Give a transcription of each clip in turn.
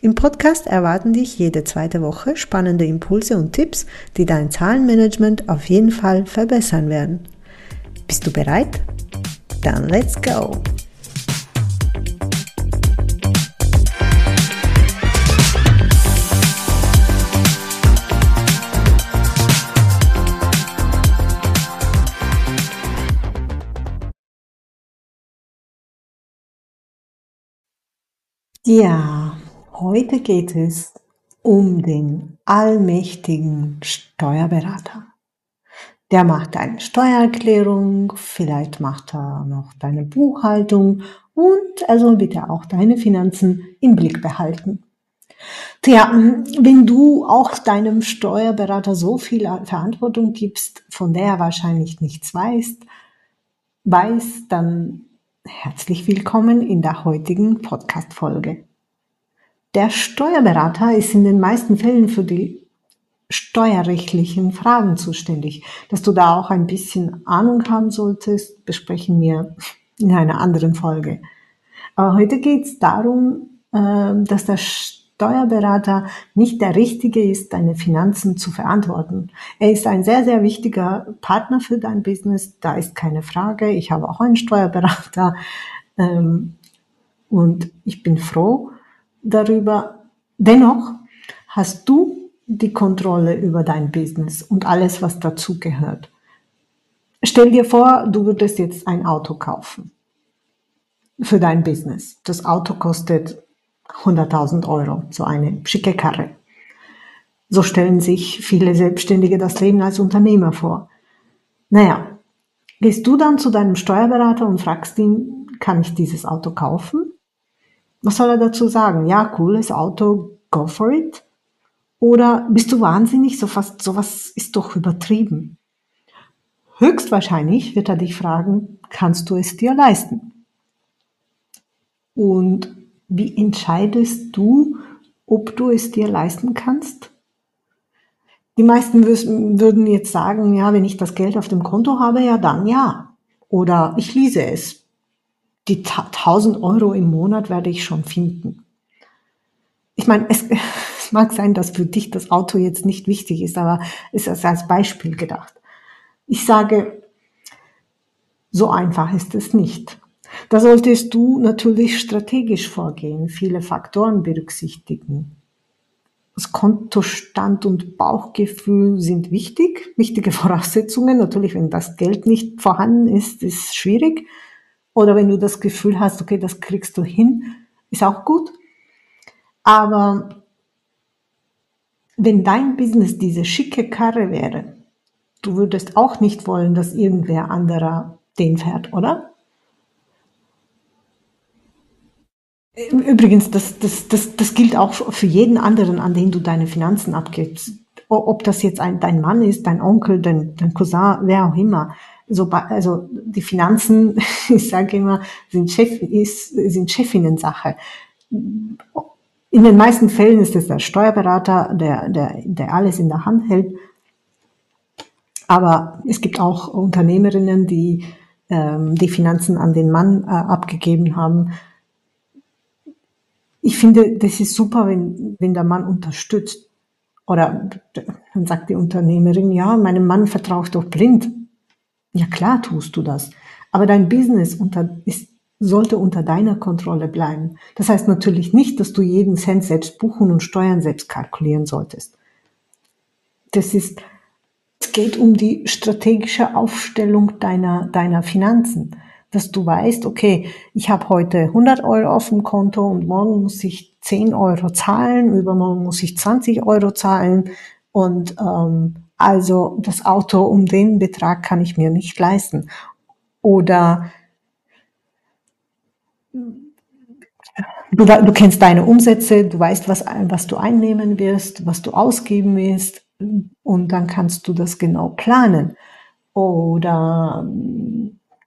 Im Podcast erwarten dich jede zweite Woche spannende Impulse und Tipps, die dein Zahlenmanagement auf jeden Fall verbessern werden. Bist du bereit? Dann let's go! Ja, Heute geht es um den allmächtigen Steuerberater. Der macht eine Steuererklärung, vielleicht macht er noch deine Buchhaltung und er soll bitte auch deine Finanzen im Blick behalten. Tja, wenn du auch deinem Steuerberater so viel Verantwortung gibst, von der er wahrscheinlich nichts weiß, weiß, dann herzlich willkommen in der heutigen Podcast-Folge. Der Steuerberater ist in den meisten Fällen für die steuerrechtlichen Fragen zuständig. Dass du da auch ein bisschen Ahnung haben solltest, besprechen wir in einer anderen Folge. Aber heute geht es darum, ähm, dass der Steuerberater nicht der Richtige ist, deine Finanzen zu verantworten. Er ist ein sehr, sehr wichtiger Partner für dein Business. Da ist keine Frage. Ich habe auch einen Steuerberater. Ähm, und ich bin froh, darüber. Dennoch hast du die Kontrolle über dein Business und alles, was dazu gehört. Stell dir vor, du würdest jetzt ein Auto kaufen für dein Business. Das Auto kostet 100.000 Euro, so eine schicke Karre. So stellen sich viele Selbstständige das Leben als Unternehmer vor. Naja, gehst du dann zu deinem Steuerberater und fragst ihn, kann ich dieses Auto kaufen? Was soll er dazu sagen? Ja, cooles Auto, go for it. Oder bist du wahnsinnig? So fast, sowas ist doch übertrieben. Höchstwahrscheinlich wird er dich fragen, kannst du es dir leisten? Und wie entscheidest du, ob du es dir leisten kannst? Die meisten würden jetzt sagen, ja, wenn ich das Geld auf dem Konto habe, ja, dann ja. Oder ich lese es die 1000 Euro im Monat werde ich schon finden. Ich meine, es, es mag sein, dass für dich das Auto jetzt nicht wichtig ist, aber es ist als Beispiel gedacht. Ich sage, so einfach ist es nicht. Da solltest du natürlich strategisch vorgehen, viele Faktoren berücksichtigen. Das Kontostand und Bauchgefühl sind wichtig, wichtige Voraussetzungen. Natürlich, wenn das Geld nicht vorhanden ist, ist schwierig. Oder wenn du das Gefühl hast, okay, das kriegst du hin, ist auch gut. Aber wenn dein Business diese schicke Karre wäre, du würdest auch nicht wollen, dass irgendwer anderer den fährt, oder? Übrigens, das, das, das, das gilt auch für jeden anderen, an den du deine Finanzen abgibst. Ob das jetzt ein, dein Mann ist, dein Onkel, dein, dein Cousin, wer auch immer so, also die Finanzen, ich sage immer, sind, Chef, ist, sind Chefinnen-Sache. In den meisten Fällen ist es der Steuerberater, der, der, der alles in der Hand hält. Aber es gibt auch Unternehmerinnen, die ähm, die Finanzen an den Mann äh, abgegeben haben. Ich finde, das ist super, wenn, wenn der Mann unterstützt. Oder dann sagt die Unternehmerin, ja, meinem Mann vertraue ich doch blind. Ja klar tust du das. Aber dein Business unter, ist, sollte unter deiner Kontrolle bleiben. Das heißt natürlich nicht, dass du jeden Cent selbst buchen und Steuern selbst kalkulieren solltest. Das ist, es geht um die strategische Aufstellung deiner, deiner Finanzen. Dass du weißt, okay, ich habe heute 100 Euro auf dem Konto und morgen muss ich 10 Euro zahlen, übermorgen muss ich 20 Euro zahlen und ähm, also das Auto um den Betrag kann ich mir nicht leisten. Oder du, du kennst deine Umsätze, du weißt, was, was du einnehmen wirst, was du ausgeben wirst. und dann kannst du das genau planen. Oder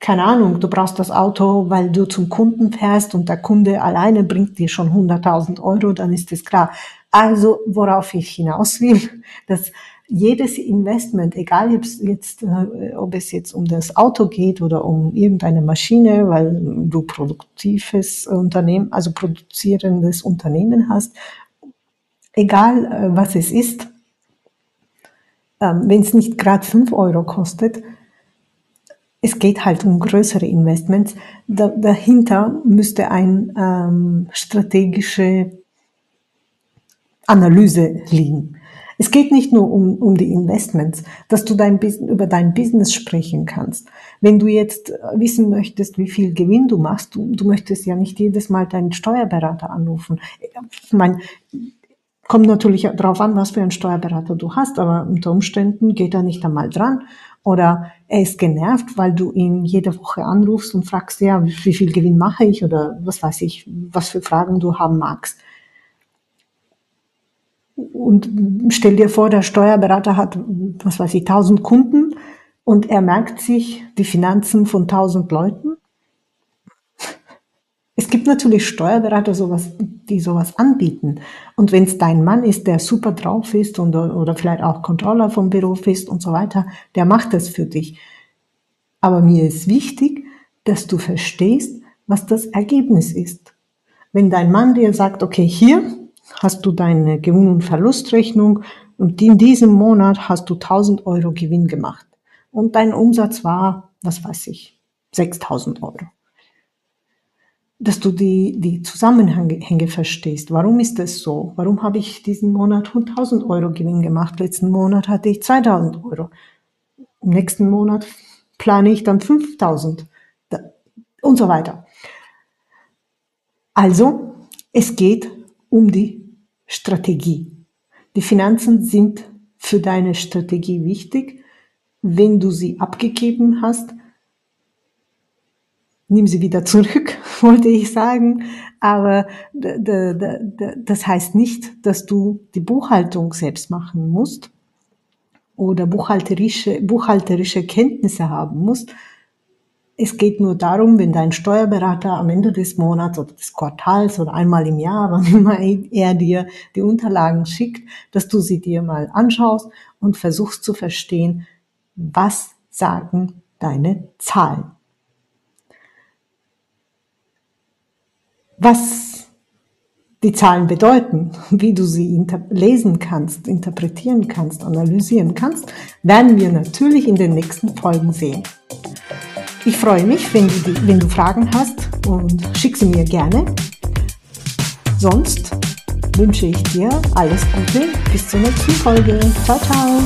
keine Ahnung, du brauchst das Auto, weil du zum Kunden fährst und der Kunde alleine bringt dir schon 100.000 Euro, dann ist es klar. Also worauf ich hinaus will, dass jedes Investment, egal ob es jetzt, äh, ob es jetzt um das Auto geht oder um irgendeine Maschine, weil du produktives Unternehmen, also produzierendes Unternehmen hast, egal äh, was es ist, ähm, wenn es nicht gerade fünf Euro kostet, es geht halt um größere Investments. Da, dahinter müsste ein ähm, strategische Analyse liegen. Es geht nicht nur um, um die Investments, dass du dein, über dein Business sprechen kannst. Wenn du jetzt wissen möchtest, wie viel Gewinn du machst, du, du möchtest ja nicht jedes Mal deinen Steuerberater anrufen. Ich meine, kommt natürlich darauf an, was für einen Steuerberater du hast, aber unter Umständen geht er nicht einmal dran oder er ist genervt, weil du ihn jede Woche anrufst und fragst, ja, wie viel Gewinn mache ich oder was weiß ich, was für Fragen du haben magst. Und stell dir vor, der Steuerberater hat, was weiß ich, 1000 Kunden und er merkt sich die Finanzen von 1000 Leuten. Es gibt natürlich Steuerberater, sowas, die sowas anbieten. Und wenn es dein Mann ist, der super drauf ist und, oder vielleicht auch Controller vom Beruf ist und so weiter, der macht das für dich. Aber mir ist wichtig, dass du verstehst, was das Ergebnis ist. Wenn dein Mann dir sagt, okay, hier hast du deine Gewinn- und Verlustrechnung und in diesem Monat hast du 1000 Euro Gewinn gemacht und dein Umsatz war, was weiß ich, 6000 Euro dass du die, die Zusammenhänge verstehst. Warum ist das so? Warum habe ich diesen Monat 1000 Euro Gewinn gemacht? Letzten Monat hatte ich 2000 Euro. Im nächsten Monat plane ich dann 5000 und so weiter. Also, es geht um die Strategie. Die Finanzen sind für deine Strategie wichtig. Wenn du sie abgegeben hast, nimm sie wieder zurück, wollte ich sagen. Aber das heißt nicht, dass du die Buchhaltung selbst machen musst oder buchhalterische, buchhalterische Kenntnisse haben musst. Es geht nur darum, wenn dein Steuerberater am Ende des Monats oder des Quartals oder einmal im Jahr, wann immer er dir die Unterlagen schickt, dass du sie dir mal anschaust und versuchst zu verstehen, was sagen deine Zahlen. was die Zahlen bedeuten, wie du sie lesen kannst, interpretieren kannst, analysieren kannst, werden wir natürlich in den nächsten Folgen sehen. Ich freue mich, wenn du, wenn du Fragen hast und schick sie mir gerne. Sonst wünsche ich dir alles Gute bis zur nächsten Folge. Ciao, ciao.